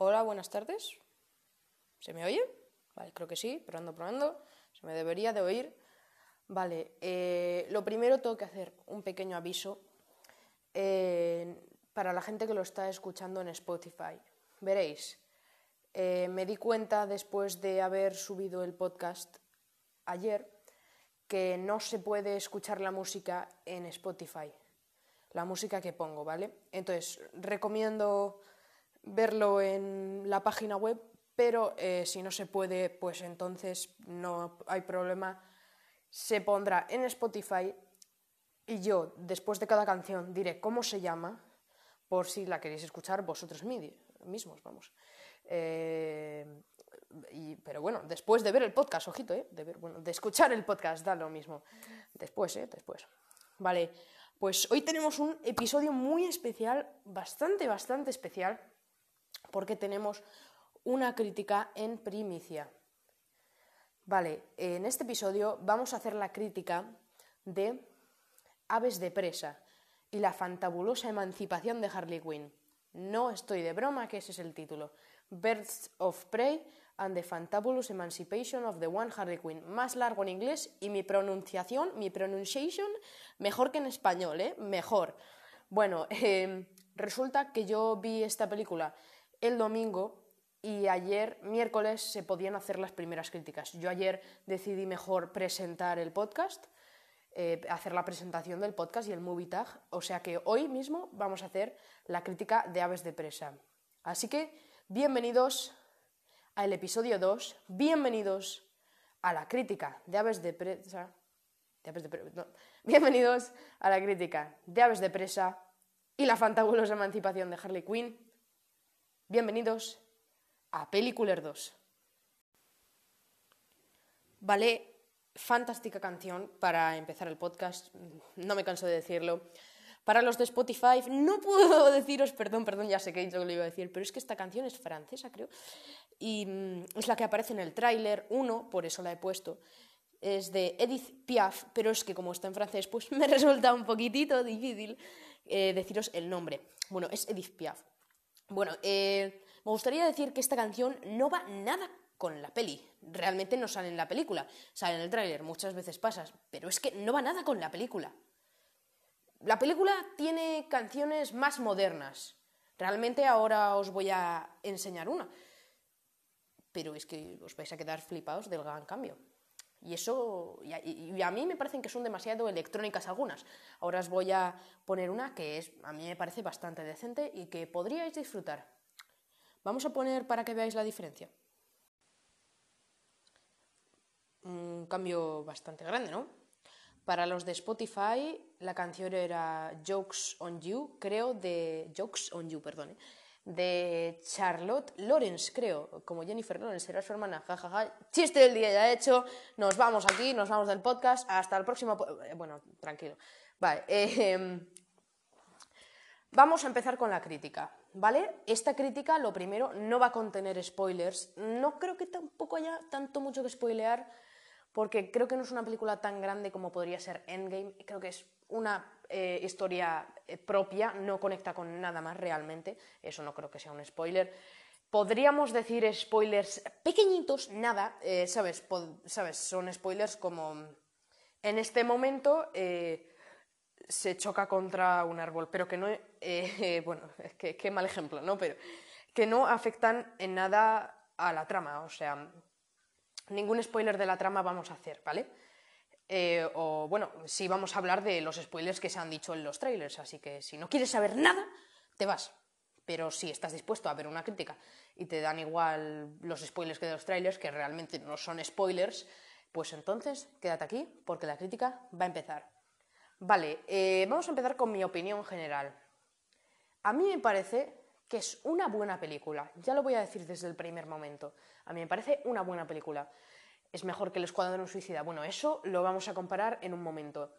Hola, buenas tardes. ¿Se me oye? Vale, creo que sí, probando, probando. Se me debería de oír. Vale, eh, lo primero tengo que hacer un pequeño aviso eh, para la gente que lo está escuchando en Spotify. Veréis, eh, me di cuenta después de haber subido el podcast ayer que no se puede escuchar la música en Spotify, la música que pongo, ¿vale? Entonces, recomiendo verlo en la página web, pero eh, si no se puede, pues entonces no hay problema. Se pondrá en Spotify y yo, después de cada canción, diré cómo se llama, por si la queréis escuchar vosotros mismos, vamos. Eh, pero bueno, después de ver el podcast, ojito, ¿eh? De, ver, bueno, de escuchar el podcast, da lo mismo. Después, ¿eh? Después. Vale, pues hoy tenemos un episodio muy especial, bastante, bastante especial, porque tenemos una crítica en primicia. Vale, en este episodio vamos a hacer la crítica de Aves de presa y la fantabulosa emancipación de Harley Quinn. No estoy de broma que ese es el título. Birds of Prey and the Fantabulous Emancipation of the One Harley Quinn. Más largo en inglés y mi pronunciación, mi pronunciation, mejor que en español, ¿eh? Mejor. Bueno, em, resulta que yo vi esta película el domingo y ayer, miércoles, se podían hacer las primeras críticas. Yo ayer decidí mejor presentar el podcast, eh, hacer la presentación del podcast y el movie tag, o sea que hoy mismo vamos a hacer la crítica de Aves de Presa. Así que, bienvenidos al episodio 2, bienvenidos a la crítica de Aves de Presa. Bienvenidos a la crítica de Aves de Presa y la fantabulosa emancipación de Harley Quinn Bienvenidos a Peliculer 2. Vale, fantástica canción para empezar el podcast, no me canso de decirlo. Para los de Spotify, no puedo deciros, perdón, perdón, ya sé que que lo iba a decir, pero es que esta canción es francesa, creo, y mm, es la que aparece en el tráiler 1, por eso la he puesto. Es de Edith Piaf, pero es que como está en francés, pues me resulta un poquitito difícil eh, deciros el nombre. Bueno, es Edith Piaf. Bueno, eh, me gustaría decir que esta canción no va nada con la peli. Realmente no sale en la película, sale en el tráiler, muchas veces pasas, pero es que no va nada con la película. La película tiene canciones más modernas. Realmente ahora os voy a enseñar una. Pero es que os vais a quedar flipados del gran cambio. Y eso, y a, mí me parecen que son demasiado electrónicas algunas. Ahora os voy a poner una que es, a mí me parece bastante decente y que podríais disfrutar. Vamos a poner para que veáis la diferencia. Un cambio bastante grande, ¿no? Para los de Spotify, la canción era Jokes on You, creo, de Jokes on You, perdón, de Charlotte Lawrence, creo, como Jennifer Lawrence, era su hermana, jajaja, chiste del día ya hecho, nos vamos aquí, nos vamos del podcast, hasta el próximo, eh, bueno, tranquilo, vale, em, vamos a empezar con la crítica, ¿vale? Esta crítica, lo primero, no va a contener spoilers, no creo que tampoco haya tanto mucho que spoilear, porque creo que no es una película tan grande como podría ser Endgame, creo que es una eh, historia eh, propia, no conecta con nada más realmente, eso no creo que sea un spoiler. Podríamos decir spoilers pequeñitos, nada, eh, ¿sabes? ¿sabes? Son spoilers como en este momento se choca contra un árbol, pero que no, bueno, que, qué mal ejemplo, ¿no? Pero que no afectan en nada a la trama, o sea, ningún spoiler de la trama vamos a hacer, ¿vale? Eh, o bueno, sí vamos a hablar de los spoilers que se han dicho en los trailers, así que si no quieres saber nada, te vas. Pero si estás dispuesto a ver una crítica y te dan igual los spoilers que de los trailers, que realmente no son spoilers, pues entonces quédate aquí porque la crítica va a empezar. Vale, eh, vamos a empezar con mi opinión general. A mí me parece que es una buena película, ya lo voy a decir desde el primer momento. A mí me parece una buena película es mejor que El Escuadrón Suicida. Bueno, eso lo vamos a comparar en un momento.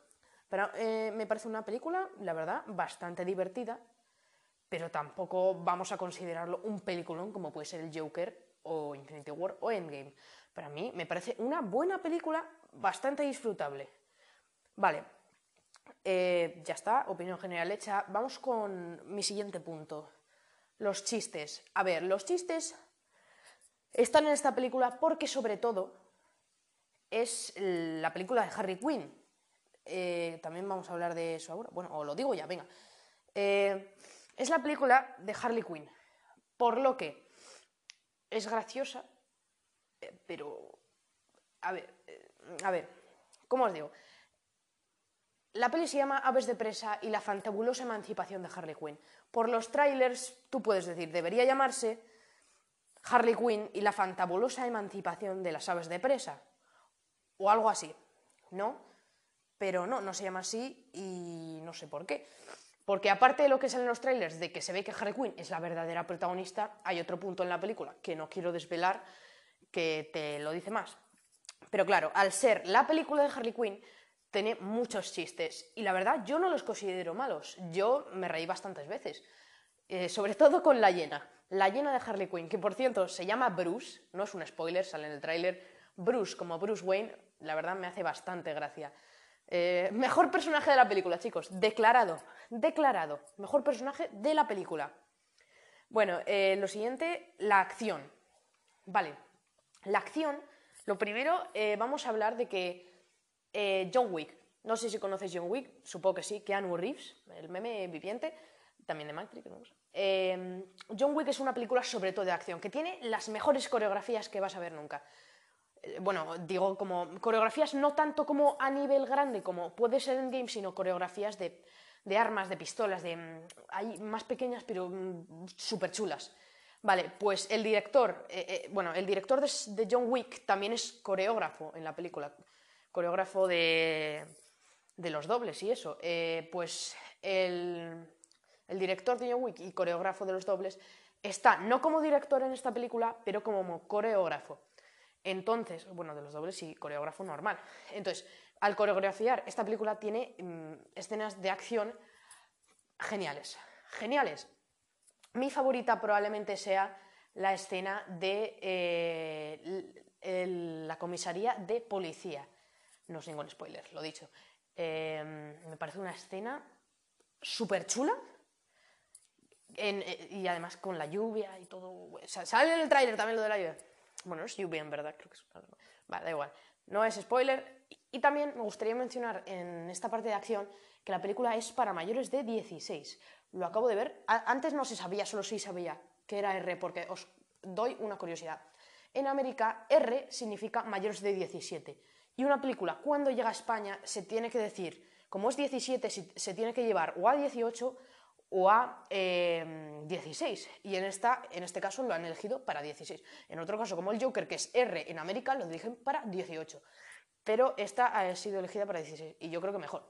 Pero eh, me parece una película, la verdad, bastante divertida, pero tampoco vamos a considerarlo un peliculón como puede ser el Joker o Infinity War o Endgame. Para mí me parece una buena película, bastante disfrutable. Vale, eh, ya está, opinión general hecha. Vamos con mi siguiente punto. los chistes. A ver, los chistes están en esta película porque sobre todo es la película de Harry Quinn. Eh, también vamos a hablar de eso ahora. Bueno, o lo digo ya, venga. Eh, es la película de Harley Quinn. Por lo que es graciosa, eh, pero... A ver, a ver, ¿cómo os digo? La peli se llama Aves de presa y la fantabulosa emancipación de Harley Quinn. Por los trailers, tú puedes decir, debería llamarse Harley Quinn y la fantabulosa emancipación de las aves de presa. O algo así, ¿no? Pero no, no se llama así y no sé por qué. Porque aparte de lo que sale en los trailers, de que se ve que Harley Quinn es la verdadera protagonista, hay otro punto en la película que no quiero desvelar que te lo dice más. Pero claro, al ser la película de Harley Quinn, tiene muchos chistes y la verdad yo no los considero malos. Yo me reí bastantes veces, eh, sobre todo con la llena, la llena de Harley Quinn, que por cierto se llama Bruce, no es un spoiler, sale en el tráiler, Bruce como Bruce Wayne, la verdad me hace bastante gracia. Eh, mejor personaje de la película, chicos, declarado, declarado, mejor personaje de la película. Bueno, eh, lo siguiente, la acción. Vale, la acción, lo primero vamos a hablar de que eh, John Wick. No sé si conoces John Wick, supongo que sí. Keanu Reeves, el meme viviente, también de Matrix. Eh, John Wick es una película sobre todo de acción, que tiene las mejores coreografías que vas a ver nunca. Eh, bueno, digo como coreografías no tanto como a nivel grande como puede ser en game, sino coreografías de, armas, de pistolas, de mm, hay más pequeñas pero mm, súper chulas. Vale, pues el director, bueno, el director de John Wick también es coreógrafo en la película coreógrafo de, los dobles y eso. Eh, pues el, director de John Wick y coreógrafo de los dobles está no como director en esta película, pero como coreógrafo. Entonces, bueno, de los dobles y coreógrafo normal. Entonces, al coreografiar esta película tiene mm, escenas de acción geniales. Geniales. Mi favorita probablemente sea la escena de eh, la comisaría de policía no es ningún spoiler, lo dicho. Em, me parece una escena súper chula. Eh, y además con la lluvia y todo. sale en el tráiler también lo de la lluvia. Bueno, no es lluvia en verdad, creo que es. Vale, da igual. No es spoiler. Y también me gustaría mencionar en esta parte de acción que la película es para mayores de 16. Lo acabo de ver. antes no se sabía, solo sí sabía que era R, porque os doy una curiosidad. En América, R significa mayores de 17. Y una película, cuando llega a España, se tiene que decir, como es 17, se tiene que llevar o a 18 o a 16. Eh, y en, esta, en este caso lo han elegido para 16. En otro caso, como el Joker, que es R en América, lo dirigen para 18. Pero esta ha sido elegida para 16. Y yo creo que mejor.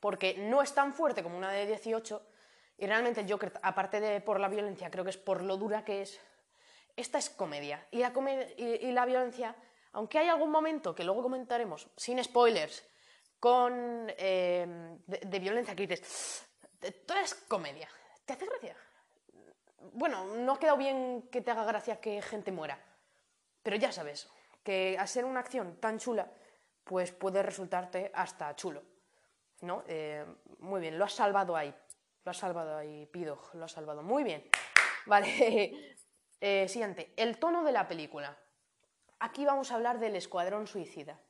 Porque no es tan fuerte como una de 18. Y realmente el Joker, aparte de por la violencia, creo que es por lo dura que es. Esta es comedia. Y la, y la violencia aunque hay algún momento que luego comentaremos, sin spoilers, con eh, de, violencia que dices, todo es comedia. ¿Te hace gracia? Bueno, no ha quedado bien que te haga gracia que gente muera, pero ya sabes que al ser una acción tan chula, pues puede resultarte hasta chulo. ¿no? Eh, muy bien, lo has salvado ahí. Lo has salvado ahí, Pido, lo has salvado. Muy bien. Vale. Eh, siguiente, el tono de la película. Aquí vamos a hablar del Escuadrón Suicida.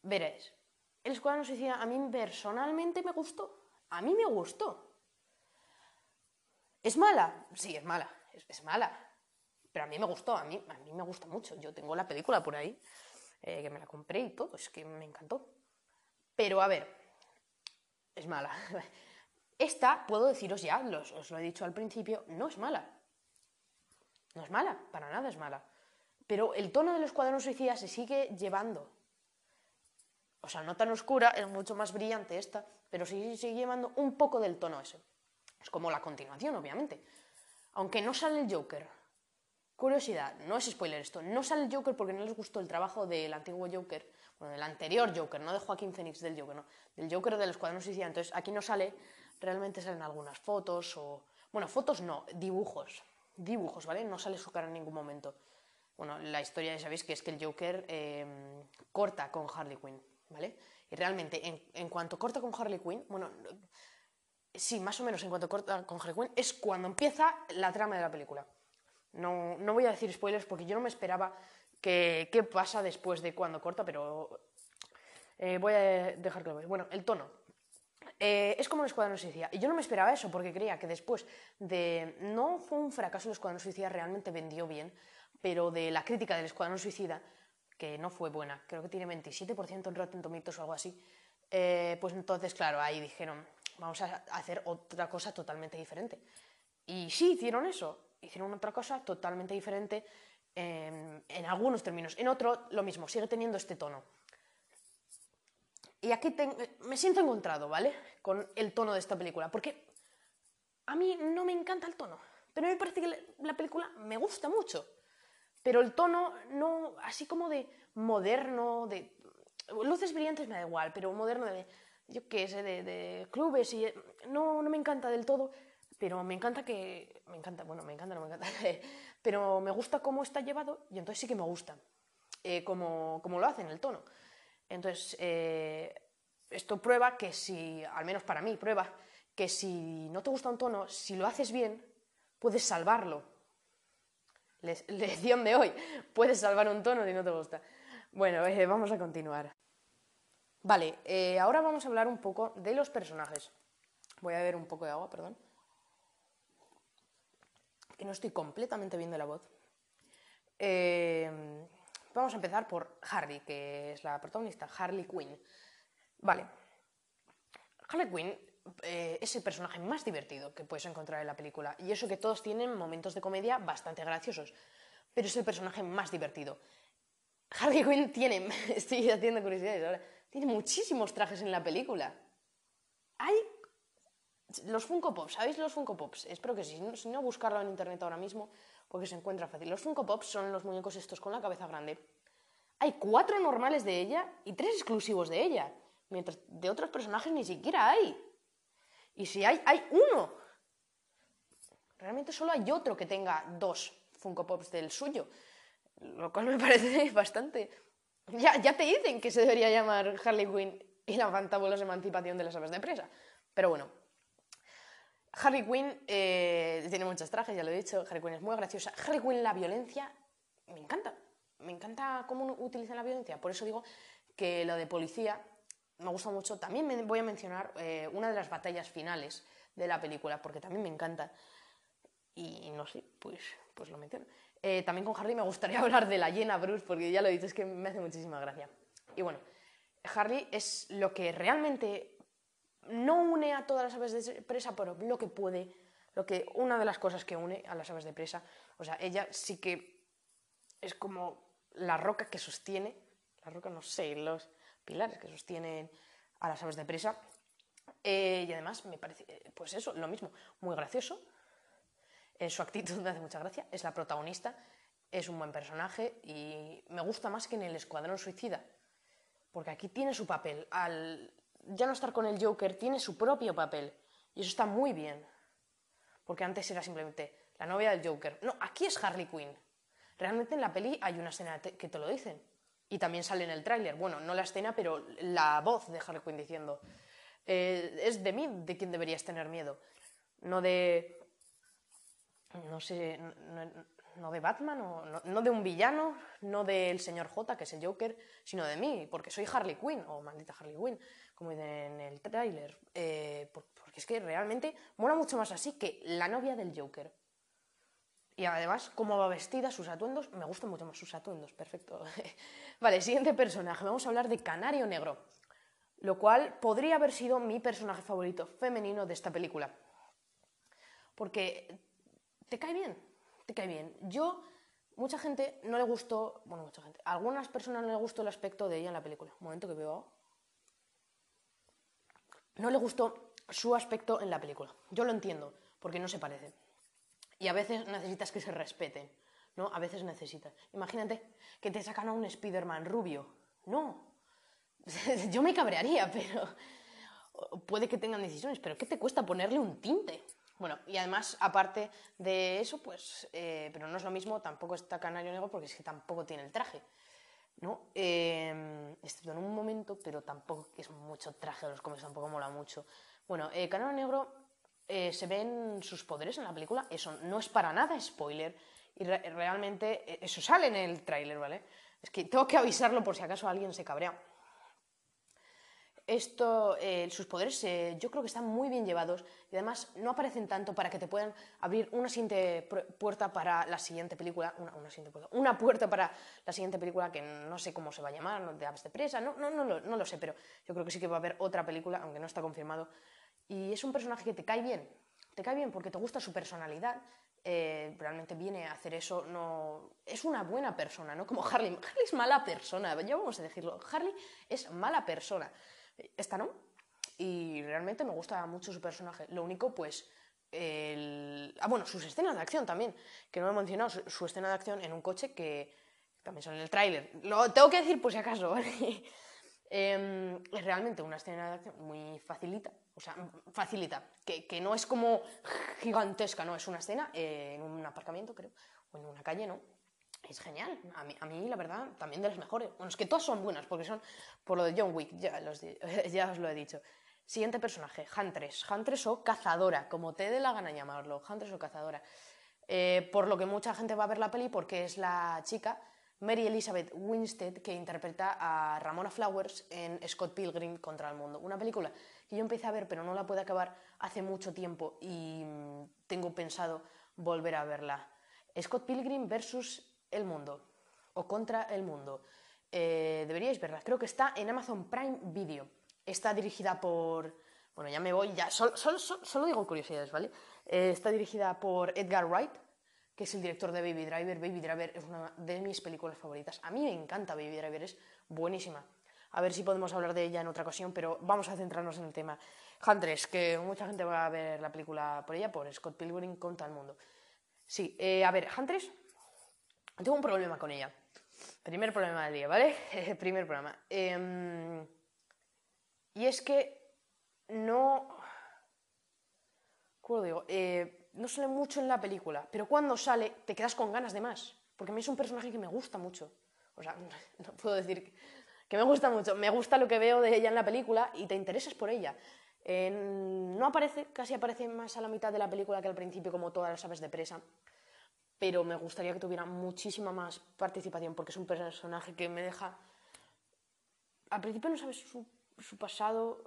Veréis, el Escuadrón Suicida a mí personalmente me gustó. A mí me gustó. ¿Es mala? Sí, es mala. Es, mala. Pero a mí me gustó, a mí, a mí me gusta mucho. Yo tengo la película por ahí, eh, que me la compré y todo, es que me encantó. Pero a ver, es mala. Esta, puedo deciros ya, os lo he dicho al principio, no es mala. No es mala, para nada es mala. Pero el tono de los cuadernos suicidas se sigue llevando. O sea, no tan oscura, es mucho más brillante esta, pero sí sigue llevando un poco del tono ese. Es como la continuación, obviamente. Aunque no sale el Joker. Curiosidad, no es spoiler esto, no sale el Joker porque no les gustó el trabajo del antiguo Joker, bueno, del anterior Joker, no de Joaquín Phoenix del Joker, no, del Joker de los cuadernos suicidas. Entonces, aquí no sale, realmente salen algunas fotos o... Bueno, fotos no, dibujos. Dibujos, ¿vale? No sale su cara en ningún momento. Bueno, la historia ya sabéis que es que el Joker em, corta con Harley Quinn, ¿vale? Y realmente, en, cuanto corta con Harley Quinn, bueno, sí, más o menos en cuanto corta con Harley Quinn, es cuando empieza la trama de la película. No, no voy a decir spoilers porque yo no me esperaba que, qué pasa después de cuando corta, pero eh, voy a dejar que lo veáis. Bueno, el tono. Eh, es como el Escuadrón Suicida. Y yo no me esperaba eso porque creía que después de... No fue un fracaso el Escuadrón Suicida, realmente vendió bien, pero de la crítica del Escuadrón Suicida, que no fue buena, creo que tiene 27% en Rotten Tomatoes o algo así, eh, pues entonces, claro, ahí dijeron, vamos a hacer otra cosa totalmente diferente. Y sí, hicieron eso, hicieron otra cosa totalmente diferente en, en algunos términos. En otro, lo mismo, sigue teniendo este tono. Y aquí me siento encontrado, ¿vale? Con el tono de esta película, porque a mí no me encanta el tono, pero me parece que la película me gusta mucho. Pero el tono, no, así como de moderno, de luces brillantes me da igual, pero moderno de, yo qué sé, de, clubes y no, no me encanta del todo, pero me encanta que, me encanta, bueno, me encanta, no me encanta, pero me gusta cómo está llevado y entonces sí que me gusta, eh, como, como, lo hacen, el tono. Entonces, eh, esto prueba que si, al menos para mí, prueba que si no te gusta un tono, si lo haces bien, puedes salvarlo. lección de hoy, puedes salvar un tono si no te gusta. Bueno, eh, vamos a continuar. Vale, eh, ahora vamos a hablar un poco de los personajes. Voy a beber un poco de agua, perdón. Que no estoy completamente bien de la voz. Eh, Vamos a empezar por Harley, que es la protagonista, Harley Quinn. Vale. Harley Quinn eh, es el personaje más divertido que puedes encontrar en la película. Y eso que todos tienen momentos de comedia bastante graciosos. Pero es el personaje más divertido. Harley Quinn tiene, estoy haciendo curiosidades ahora, tiene muchísimos trajes en la película. Hay los Funko Pops, ¿sabéis los Funko Pops? Espero que sí, si no buscarlo en internet ahora mismo porque se encuentra fácil. Los Funko Pops son los muñecos estos con la cabeza grande. Hay cuatro normales de ella y tres exclusivos de ella, mientras de otros personajes ni siquiera hay. Y si hay, hay uno. Realmente solo hay otro que tenga dos Funko Pops del suyo, lo cual me parece bastante... Ya, ya te dicen que se debería llamar Harley Quinn y la fantabulosa emancipación de las aves de presa. Pero bueno, Harley Quinn eh, tiene muchos trajes, ya lo he dicho. Harley Quinn es muy graciosa. Harley Quinn, la violencia, me encanta. Me encanta cómo utiliza la violencia. Por eso digo que lo de policía me gusta mucho. También me voy a mencionar eh, una de las batallas finales de la película, porque también me encanta. Y no sé, pues, pues lo menciono. Eh, también con Harley me gustaría hablar de la llena Bruce, porque ya lo he dicho, es que me hace muchísima gracia. Y bueno, Harley es lo que realmente no une a todas las aves de presa, pero lo que puede, lo que, una de las cosas que une a las aves de presa, o sea, ella sí que es como la roca que sostiene, la roca no sé, los pilares que sostienen a las aves de presa, eh, y además me parece, pues eso, lo mismo, muy gracioso, eh, su actitud me hace mucha gracia, es la protagonista, es un buen personaje y me gusta más que en el Escuadrón Suicida, porque aquí tiene su papel, al ya no estar con el Joker tiene su propio papel. Y eso está muy bien. Porque antes era simplemente la novia del Joker. No, aquí es Harley Quinn. Realmente en la peli hay una escena que te lo dicen. Y también sale en el tráiler. Bueno, no la escena, pero la voz de Harley Quinn diciendo. Eh, es de mí de quien deberías tener miedo. No de. No sé no de Batman, o, no, de un villano, no del señor J, que es el Joker, sino de mí, porque soy Harley Quinn, o maldita Harley Quinn, como en el tráiler. Eh, porque es que realmente mola mucho más así que la novia del Joker. Y además, cómo va vestida, sus atuendos, me gustan mucho más sus atuendos, perfecto. vale, siguiente personaje, vamos a hablar de Canario Negro, lo cual podría haber sido mi personaje favorito femenino de esta película. Porque te cae bien, te cae bien. Yo, mucha gente no le gustó, bueno, mucha gente, a algunas personas no le gustó el aspecto de ella en la película. Un momento que veo. No le gustó su aspecto en la película. Yo lo entiendo, porque no se parece. Y a veces necesitas que se respeten, ¿no? A veces necesitas. Imagínate que te sacan a un Spider-Man rubio. No. Yo me cabrearía, pero puede que tengan decisiones, pero ¿qué te cuesta ponerle un tinte? Bueno, y además, aparte de eso, pues, eh, pero no es lo mismo, tampoco está Canario Negro porque es que tampoco tiene el traje, ¿no? Eh, en un momento, pero tampoco es mucho traje de los cómics, tampoco mola mucho. Bueno, eh, Canario Negro eh, se ven sus poderes en la película. Eso no es para nada spoiler. Y realmente eh, eso sale en el tráiler, ¿vale? Es que tengo que avisarlo por si acaso alguien se cabrea. Esto, eh, sus poderes yo creo que están muy bien llevados y además no aparecen tanto para que te puedan abrir una siguiente puerta para la siguiente película, una, puerta, una puerta para la siguiente película que no sé cómo se va a llamar, de aves de presa, no, no, no, no lo sé, pero yo creo que sí que va a haber otra película, aunque no está confirmado, y es un personaje que te cae bien, te cae bien porque te gusta su personalidad, eh, realmente viene a hacer eso, no es una buena persona, ¿no? Como Harley. Harley es mala persona, ya vamos a decirlo. Harley es mala persona. Esta no. Y realmente me gusta mucho su personaje. Lo único, pues. El... Ah, bueno, sus escenas de acción también, que no he mencionado, su, escena de acción en un coche que también son en el tráiler. Lo tengo que decir por si acaso. Em, es realmente una escena de acción muy facilita, o sea, facilita, que, que no es como gigantesca, no, es una escena eh, en un aparcamiento, creo, o en una calle, ¿no? Es genial, a mí, a mí la verdad también de las mejores. Bueno, es que todas son buenas, porque son por lo de John Wick, ya, los, ya os lo he dicho. Siguiente personaje, Huntress. Huntress o cazadora, como te dé la gana llamarlo, Huntress o cazadora. Eh, por lo que mucha gente va a ver la peli porque es la chica Mary Elizabeth Winstead, que interpreta a Ramona Flowers en Scott Pilgrim contra el mundo. Una película que yo empecé a ver, pero no la pude acabar hace mucho tiempo y mm, tengo pensado volver a verla. Scott Pilgrim versus el mundo o contra el mundo. Eh, deberíais verla. Creo que está en Amazon Prime Video. Está dirigida por. Bueno, ya me voy, ya. Solo, digo curiosidades, ¿vale? Eh, está dirigida por Edgar Wright, que es el director de Baby Driver. Baby Driver es una de mis películas favoritas. A mí me encanta Baby Driver, es buenísima. A ver si podemos hablar de ella en otra ocasión, pero vamos a centrarnos en el tema. Huntress, que mucha gente va a ver la película por ella, por Scott Pilgrim contra el mundo. Sí, eh, a ver, Huntress, tengo un problema con ella. Primer problema del día, ¿vale? Primer problema. Em, y es que no... ¿Cómo lo digo? Eh, no sale mucho en la película, pero cuando sale te quedas con ganas de más, porque a mí es un personaje que me gusta mucho. O sea, no puedo decir que me gusta mucho, me gusta lo que veo de ella en la película y te interesas por ella. no aparece, casi aparece más a la mitad de la película que al principio, como todas las aves de presa, pero me gustaría que tuviera muchísima más participación, porque es un personaje que me deja... Al principio no sabes su, su pasado,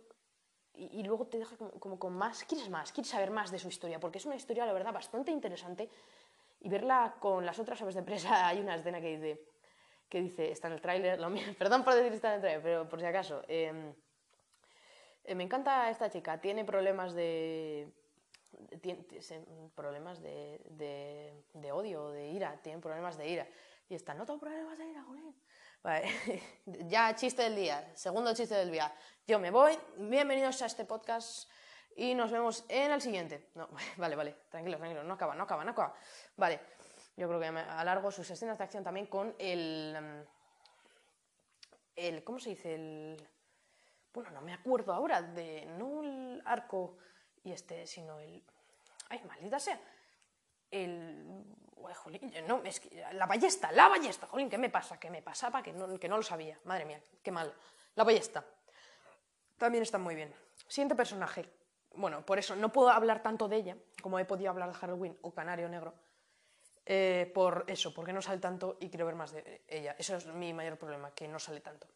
y, luego te deja como, con más, quieres más, quieres saber más de su historia, porque es una historia, la verdad, bastante interesante. Y verla con las otras aves de presa, hay una escena que dice, que dice está en el tráiler, perdón por decir está en el tráiler, pero por si acaso. Em, eh, me encanta esta chica, tiene problemas de... Problemas de, de odio, de ira, tiene problemas de ira. Y está, no tengo problemas de ira, Julián. Vale. ya chiste del día, segundo chiste del día. Yo me voy, bienvenidos a este podcast y nos vemos en el siguiente. No, vale, vale, tranquilo, tranquilo, no acaba, no acaba, no acaba. Vale, yo creo que me alargo sus escenas de acción también con el... Mm, el ¿Cómo se dice? El... Bueno, no me acuerdo ahora de... No el arco y este, sino el... Ay, maldita sea. El no, es que la ballesta, la ballesta, jolín, ¿qué me pasa? ¿Qué me pasaba? Que no, que no lo sabía. Madre mía, qué mal. La ballesta. También está muy bien. Siguiente personaje. Bueno, por eso no puedo hablar tanto de ella como he podido hablar de Halloween o Canario Negro. Eh, por eso, porque no sale tanto y quiero ver más de ella. Eso es mi mayor problema, que no sale tanto.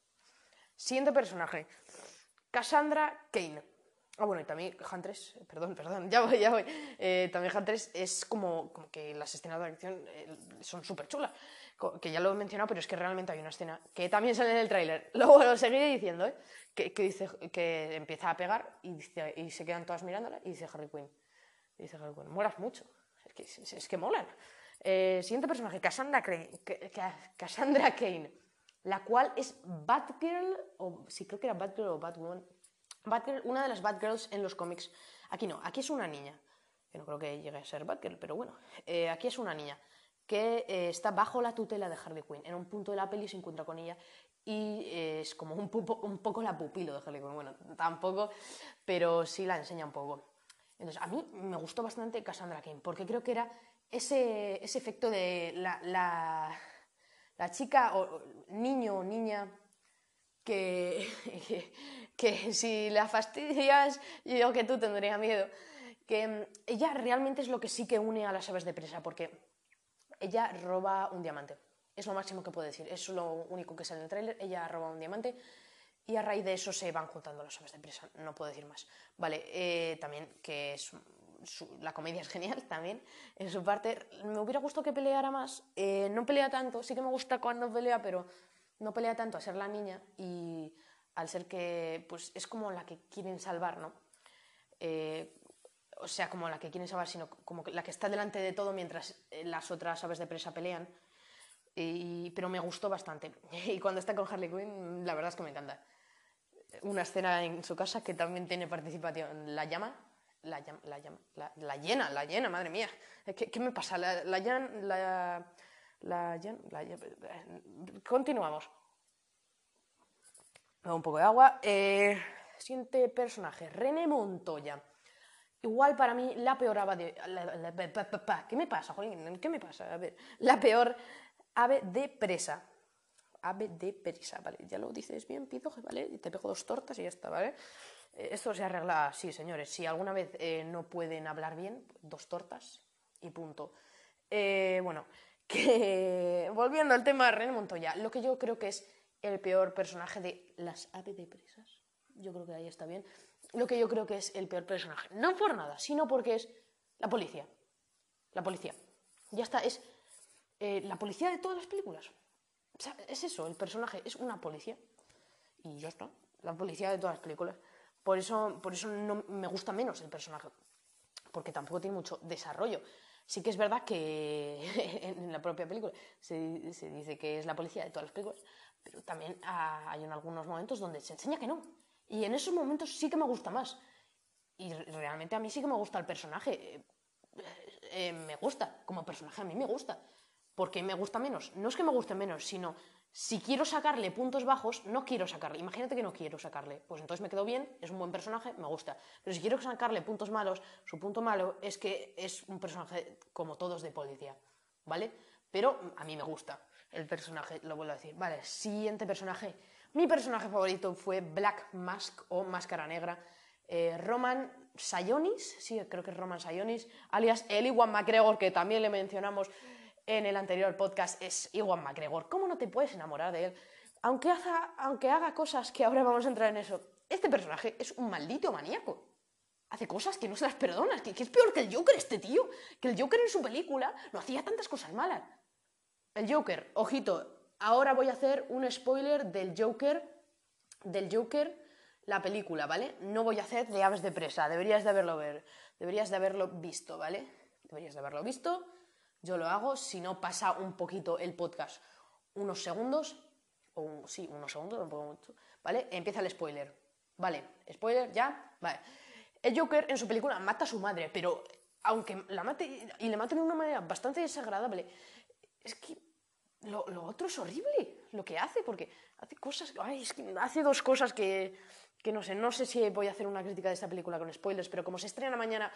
Siguiente personaje. Cassandra Kane. Ah, bueno, y también Huntress, perdón, perdón, ya voy, ya voy. Eh, también Huntress es como, como, que las escenas de acción eh, son súper chulas, que ya lo he mencionado, pero es que realmente hay una escena que también sale en el tráiler. Luego lo seguiré diciendo, ¿eh? que, que, dice que empieza a pegar y, dice, y se quedan todas mirándola y dice Harley Quinn. dice Harley Quinn, molas mucho, es que, es, que molan. Eh, siguiente personaje, Cassandra, Cassandra Kane, la cual es Batgirl, o sí creo que era Batgirl o Batwoman, Batgirl, una de las Batgirls en los cómics. Aquí no, aquí es una niña, que no creo que llegue a ser Batgirl, pero bueno, eh, aquí es una niña que eh, está bajo la tutela de Harley Quinn. En un punto de la peli se encuentra con ella y eh, es como un, un, poco la pupilo de Harley Quinn. Bueno, tampoco, pero sí la enseña un poco. Entonces, a mí me gustó bastante Cassandra Kane, porque creo que era ese, ese efecto de la, la, la chica o niño o niña que, que, si la fastidias, yo que tú tendría miedo. que ella realmente es lo que sí que une a las aves de presa, porque ella roba un diamante. Es lo máximo que puedo decir, es lo único que sale en el tráiler, ella roba un diamante y a raíz de eso se van juntando las aves de presa, no puedo decir más. Vale, eh, también que la comedia es genial también, en su parte. Me hubiera gustado que peleara más. Eh, no pelea tanto, sí que me gusta cuando pelea, pero no pelea tanto a ser la niña y al ser que pues es como la que quieren salvar, ¿no? Eh, o sea, como la que quieren salvar, sino como la que está delante de todo mientras eh, las otras aves de presa pelean. pero me gustó bastante. Y cuando está con Harley Quinn, la verdad es que me encanta. Una escena en su casa que también tiene participación. La llama, la, la, la, la, llena, la llena, madre mía. ¿Qué, qué me pasa? La, la, la, la, Continuamos. Un poco de agua. Eh, siguiente personaje, René Montoya. Igual para mí la peor ave de... ¿Qué me pasa, Jolín? ¿Qué me pasa? A ver, la peor ave de presa. Ave de presa, ¿vale? Ya lo dices bien, pido, ¿vale? Y te pego dos tortas y ya está, ¿vale? Eh, esto se arregla así, señores. Si alguna vez eh, no pueden hablar bien, dos tortas y punto. Bueno, que volviendo al tema de René Montoya, lo que yo creo que es el peor personaje de las aves de presas, yo creo que ahí está bien, lo que yo creo que es el peor personaje, no por nada, sino porque es la policía. La policía. Ya está, es la policía de todas las películas. O sea, es eso, el personaje es una policía. Y ya está, la policía de todas las películas. Por eso, por eso no me gusta menos el personaje, porque tampoco tiene mucho desarrollo. Sí que es verdad que en la propia película se, dice que es la policía de todas las películas, pero también hay en algunos momentos donde se enseña que no. Y en esos momentos sí que me gusta más. Y realmente a mí sí que me gusta el personaje. Eh, eh, me gusta, como personaje a mí me gusta. porque me gusta menos? No es que me guste menos, sino si quiero sacarle puntos bajos, no quiero sacarle. Imagínate que no quiero sacarle. Pues entonces me quedo bien, es un buen personaje, me gusta. Pero si quiero sacarle puntos malos, su punto malo es que es un personaje como todos de policía. ¿Vale? Pero a mí me gusta el personaje, lo vuelvo a decir. Vale, siguiente personaje. Mi personaje favorito fue Black Mask o Máscara Negra. Eh, Roman Sayonis, sí, creo que es Roman Sayonis, alias el Iwan McGregor, que también le mencionamos en el anterior podcast es Iwan McGregor. ¿Cómo no te puedes enamorar de él? Aunque haga, aunque haga cosas que ahora vamos a entrar en eso, este personaje es un maldito maníaco. Hace cosas que no se las perdonas, que, es peor que el Joker este tío. Que el Joker en su película no hacía tantas cosas malas. El Joker, ojito, ahora voy a hacer un spoiler del Joker, del Joker, la película, ¿vale? No voy a hacer de aves de presa, deberías de haberlo ver, deberías de haberlo visto, ¿vale? Deberías de haberlo visto yo lo hago, si no pasa un poquito el podcast, unos segundos, o sí, unos segundos, tampoco mucho, ¿vale? Empieza el spoiler, ¿vale? Spoiler, ya, vale. El Joker en su película mata a su madre, pero aunque la mate y le mate de una manera bastante desagradable, es que lo, otro es horrible, lo que hace, porque hace cosas, ay, es que hace dos cosas que, que no sé, no sé si voy a hacer una crítica de esta película con spoilers, pero como se estrena mañana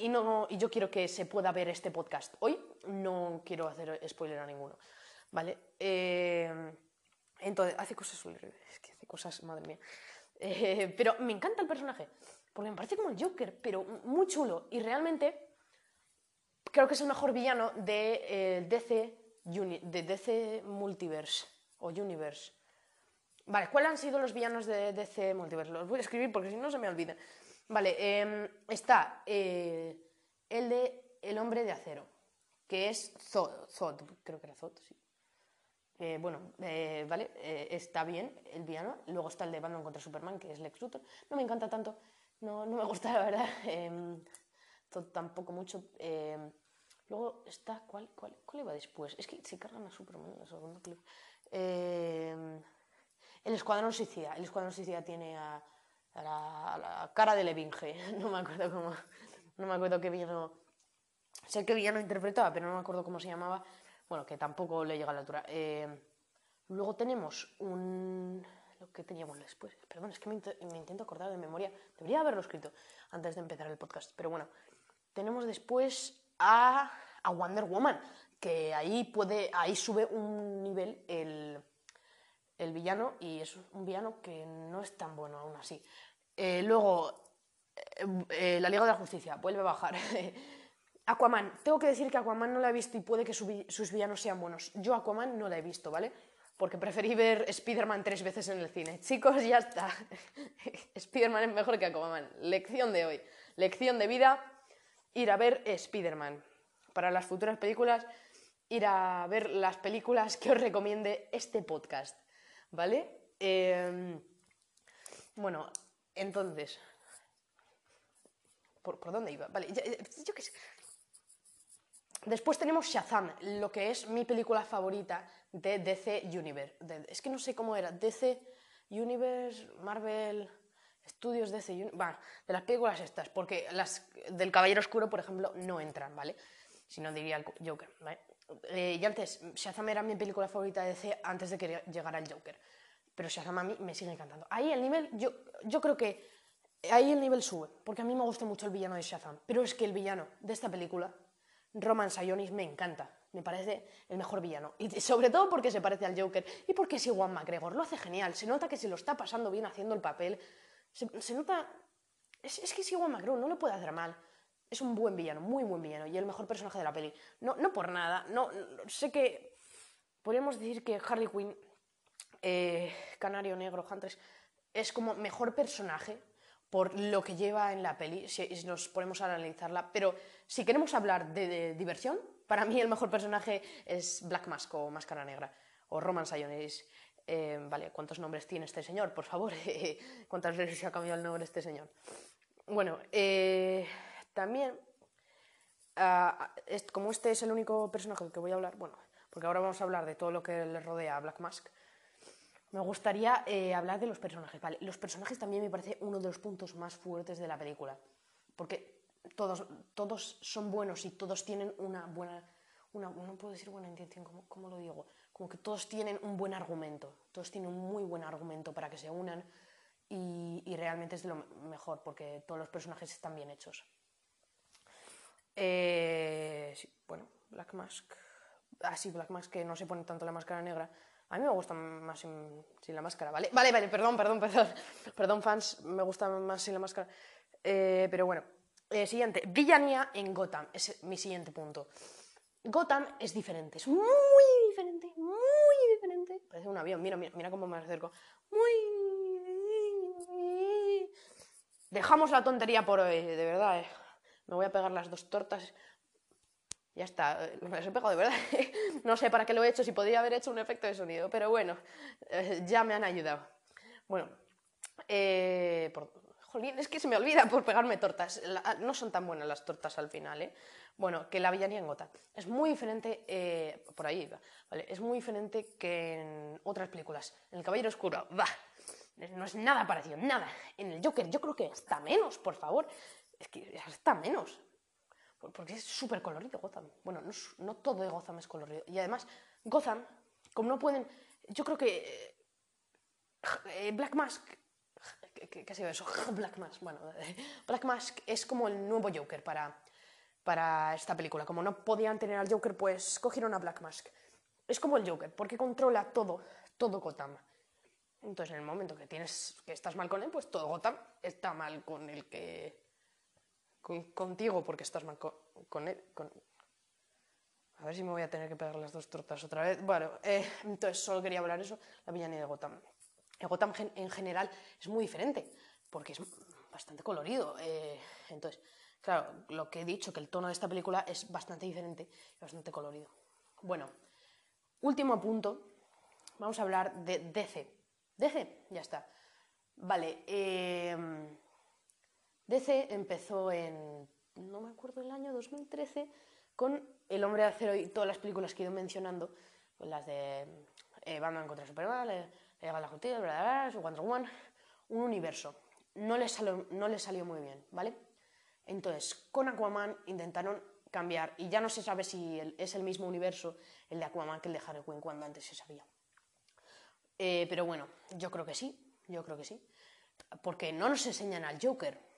y, no, y yo quiero que se pueda ver este podcast. Hoy no quiero hacer spoiler a ninguno, ¿vale? Eh, entonces, hace cosas es que hace cosas, madre mía. Eh, pero me encanta el personaje, porque me parece como el Joker, pero muy chulo. Y realmente creo que es el mejor villano de eh, DC, de DC Multiverse o Universe. Vale, ¿cuáles han sido los villanos de DC Multiverse? Los voy a escribir porque si no se me olvidan. Vale, em, está eh, el de El hombre de acero, que es Zod, creo que era Zod, sí. Eh, bueno, eh, vale, está bien el villano. Luego está el de Batman contra Superman, que es Lex Luthor. No me encanta tanto, no, no me gusta la verdad. Em, Zod tampoco mucho. Em, luego está, ¿cuál, cuál, cuál iba después? Es que se cargan a Superman en el segundo clip. el Escuadrón Suicida. El Escuadrón Suicida tiene a la, la cara de Levinge, no me acuerdo cómo, no me acuerdo qué villano, sé qué villano interpretaba, pero no me acuerdo cómo se llamaba, bueno, que tampoco le llega a la altura. Eh, luego tenemos un, lo que teníamos después, perdón, es que me, intento acordar de memoria, debería haberlo escrito antes de empezar el podcast, pero bueno, tenemos después a, a Wonder Woman, que ahí puede, ahí sube un nivel el el villano y es un villano que no es tan bueno aún así. Eh, luego, eh, la Liga de la Justicia vuelve a bajar. Aquaman, tengo que decir que Aquaman no la he visto y puede que sus villanos sean buenos. Yo Aquaman no la he visto, ¿vale? Porque preferí ver Spider-Man tres veces en el cine. Chicos, ya está. Spider-Man es mejor que Aquaman. Lección de hoy. Lección de vida, ir a ver Spider-Man. Para las futuras películas, ir a ver las películas que os recomiende este podcast, ¿vale? Em, bueno, entonces, ¿por, dónde iba? Vale, yo qué sé. Después tenemos Shazam, lo que es mi película favorita de DC Universe. es que no sé cómo era, DC Universe, Marvel, Studios DC Universe, bueno, de las películas estas, porque las del Caballero Oscuro, por ejemplo, no entran, ¿vale? Si no diría el Joker, ¿vale? Eh, y antes, Shazam era mi película favorita de DC antes de que llegara el Joker. Pero Shazam a mí me sigue encantando. Ahí el nivel, yo, yo creo que ahí el nivel sube, porque a mí me gusta mucho el villano de Shazam. Pero es que el villano de esta película Roman Sionis me encanta. Me parece el mejor villano. Y sobre todo porque se parece al Joker. Y porque es Iwan McGregor. Lo hace genial. Se nota que se lo está pasando bien haciendo el papel. Se, nota. Es, que es Iwan McGregor. No lo puede hacer mal. Es un buen villano. Muy buen villano. Y el mejor personaje de la peli. No, no por nada. No, sé que. Podríamos decir que Harley Quinn. Eh, Canario Negro, Huntress. Es como mejor personaje por lo que lleva en la peli, si nos ponemos a analizarla. Pero si queremos hablar de, diversión, para mí el mejor personaje es Black Mask o Máscara Negra, o Roman Sionis. Eh, vale, ¿cuántos nombres tiene este señor? Por favor, ¿cuántas veces se ha cambiado el nombre este señor? Bueno, eh, también, ah, como este es el único personaje del que voy a hablar, bueno, porque ahora vamos a hablar de todo lo que le rodea a Black Mask, me gustaría eh, hablar de los personajes. Los personajes también me parece uno de los puntos más fuertes de la película. Porque todos, todos son buenos y todos tienen una buena. Una, no puedo decir buena intención, ¿cómo, lo digo? Como que todos tienen un buen argumento. Todos tienen un muy buen argumento para que se unan. Y, realmente es lo mejor, porque todos los personajes están bien hechos. Eh, sí, bueno, Black Mask. Ah, sí, Black Mask, que no se pone tanto la máscara negra a mí me gusta más sin, la máscara, ¿vale? Vale, vale, perdón, perdón, perdón. Perdón, fans, me gusta más sin la máscara. Eh, pero bueno, eh, siguiente. Villanía en Gotham, es mi siguiente punto. Gotham es diferente, es muy diferente, muy diferente. Parece un avión, mira, mira, mira cómo me acerco. Muy... Dejamos la tontería por hoy, de verdad. Eh. Me voy a pegar las dos tortas ya está, me he pegado de verdad. no sé para qué lo he hecho, si podría haber hecho un efecto de sonido, pero bueno, eh, ya me han ayudado. Bueno, eh, es que se me olvida por pegarme tortas. no son tan buenas las tortas al final, ¿eh? Bueno, que la villanía en Gota. Es muy diferente, eh, por ahí, ¿vale? Es muy diferente que en otras películas. En El Caballero Oscuro, va. No es nada parecido, nada. En el Joker, yo creo que está menos, por favor. Es que está menos. Porque es súper colorido Gotham. Bueno, no, todo de Gotham es colorido. Y además, Gotham, como no pueden. Yo creo que. Eh, eh, Black Mask. ¿Qué, ha sido eso? Black Mask. Bueno, Black Mask es como el nuevo Joker para, para esta película. Como no podían tener al Joker, pues cogieron a Black Mask. Es como el Joker, porque controla todo, todo Gotham. Entonces, en el momento que tienes que estás mal con él, pues todo Gotham está mal con el que contigo porque estás mal con, él. A ver si me voy a tener que pegar las dos tortas otra vez. Bueno, eh, entonces solo quería hablar eso, la villanía de Gotham. El Gotham en general es muy diferente porque es bastante colorido. Eh, entonces, claro, lo que he dicho, que el tono de esta película es bastante diferente y bastante colorido. Bueno, último punto, vamos a hablar de DC. DC, ya está. Vale, eh, DC empezó en, no me acuerdo el año, 2013, con El Hombre de Acero y todas las películas que he ido mencionando, pues las de eh, Batman contra Superman, Llega la Justicia, Wonder Woman, un universo. No les, salió, no les salió muy bien, ¿vale? Entonces, con Aquaman intentaron cambiar, y ya no se sabe si es el mismo universo el de Aquaman que el de Harley Quinn cuando antes se sabía. Eh, pero bueno, yo creo que sí, yo creo que sí. Porque no nos enseñan al Joker,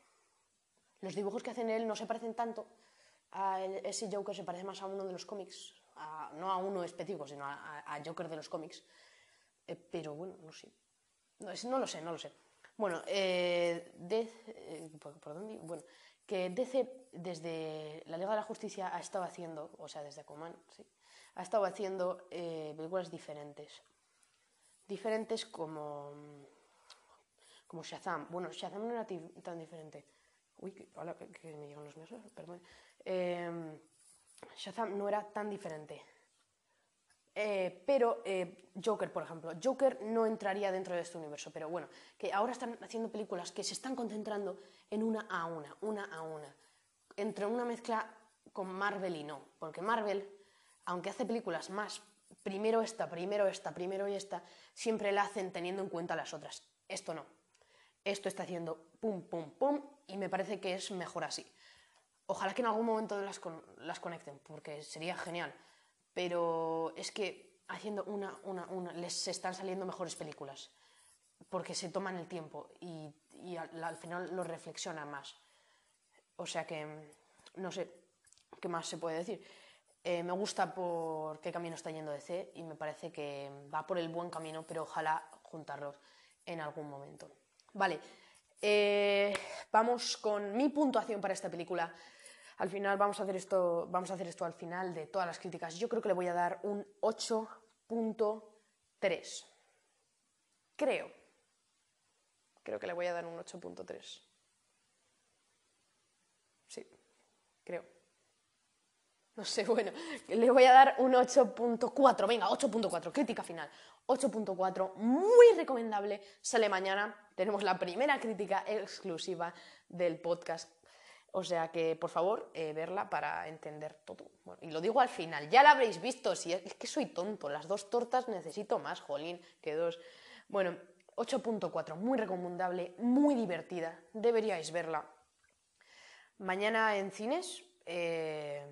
los dibujos que hacen él no se parecen tanto a ese Joker, se parece más a uno de los cómics, no a uno específico, sino a, Joker de los cómics. Eh, pero bueno, no sé. No, lo sé, no lo sé. Bueno, eh. Bueno, que DC desde la Liga de la Justicia ha estado haciendo, o sea, desde Aquaman, sí, ha estado haciendo eh, películas diferentes. Diferentes como, como Shazam. Bueno, Shazam no era tan diferente. Uy, que, que, me llegan los mensajes, perdón. Eh, Shazam no era tan diferente. Eh, pero eh, Joker, por ejemplo, Joker no entraría dentro de este universo, pero bueno, que ahora están haciendo películas que se están concentrando en una a una, una a una, entre una mezcla con Marvel y no, porque Marvel, aunque hace películas más, primero esta, primero esta, primero y esta, siempre la hacen teniendo en cuenta las otras. Esto no. Esto está haciendo pum, pum, pum, y me parece que es mejor así. Ojalá que en algún momento las, las conecten, porque sería genial pero es que haciendo una, una, una, les están saliendo mejores películas, porque se toman el tiempo y, al, final lo reflexionan más. O sea que, no sé, ¿qué más se puede decir? Eh, me gusta por qué camino está yendo DC y me parece que va por el buen camino, pero ojalá juntarlos en algún momento. Vale, eh, vamos con mi puntuación para esta película al final vamos a hacer esto, vamos a hacer esto al final de todas las críticas. Yo creo que le voy a dar un 8.3. Creo. Creo que le voy a dar un 8.3. Sí, creo. No sé, bueno, le voy a dar un 8.4. Venga, 8.4, crítica final. 8.4, muy recomendable. Sale mañana. Tenemos la primera crítica exclusiva del podcast o sea que, por favor, eh, verla para entender todo. Y lo digo al final, ya la habréis visto, si es, es, que soy tonto, las dos tortas necesito más, jolín, que dos. Bueno, 8.4, muy recomendable, muy divertida, deberíais verla. Mañana en cines, eh,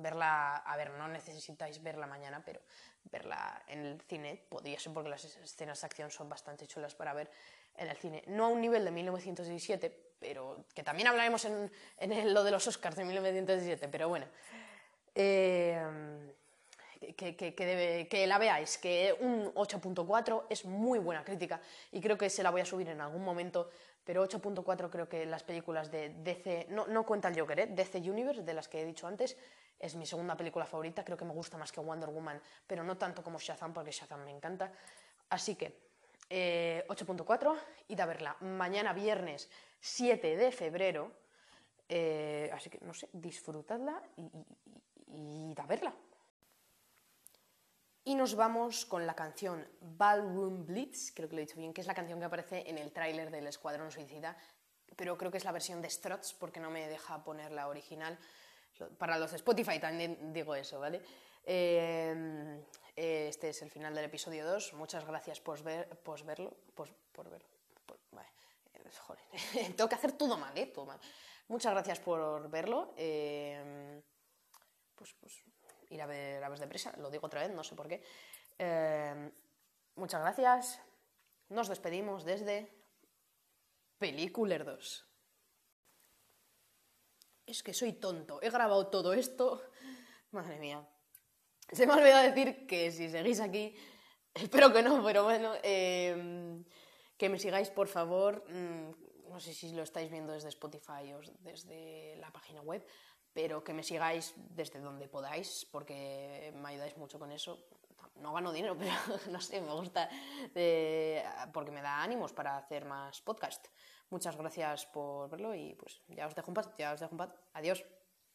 verla, a ver, no necesitáis verla mañana, pero verla en el cine podría ser porque las escenas de acción son bastante chulas para ver en el cine. No a un nivel de 1917, pero que también hablaremos en, en lo de los Oscars de 1917, pero bueno. Eh, que, que, que, la veáis, que un 8.4 es muy buena crítica y creo que se la voy a subir en algún momento, pero 8.4 creo que las películas de DC, no, no cuenta el Joker, ¿eh? DC Universe, de las que he dicho antes, es mi segunda película favorita, creo que me gusta más que Wonder Woman, pero no tanto como Shazam, porque Shazam me encanta. Así que eh, 8.4, id a verla. Mañana viernes 7 de febrero. Eh, así que, no sé, disfrutadla y, y, a verla. Y nos vamos con la canción Ballroom Blitz, creo que lo he dicho bien, que es la canción que aparece en el tráiler del Escuadrón Suicida, pero creo que es la versión de Struts porque no me deja poner la original. Para los Spotify también digo eso, ¿vale? Eh, este es el final del episodio 2. Muchas gracias por, ver, por verlo. Por, verlo. Vale. Joder, tengo que hacer todo mal, ¿eh? Todo mal. Muchas gracias por verlo. Eh, pues, pues, ir a ver Aves de Presa, lo digo otra vez, no sé por qué. Eh, muchas gracias. Nos despedimos desde Peliculer 2. Es que soy tonto. He grabado todo esto. Madre mía. Se me ha olvidado decir que si seguís aquí, espero que no, pero bueno, eh, que me sigáis por favor. No sé si lo estáis viendo desde Spotify o desde la página web, pero que me sigáis desde donde podáis, porque me ayudáis mucho con eso. No gano dinero, pero no sé, me gusta, eh, porque me da ánimos para hacer más podcast. Muchas gracias por verlo y pues ya os dejo un paz, ya os dejo un paz. Adiós.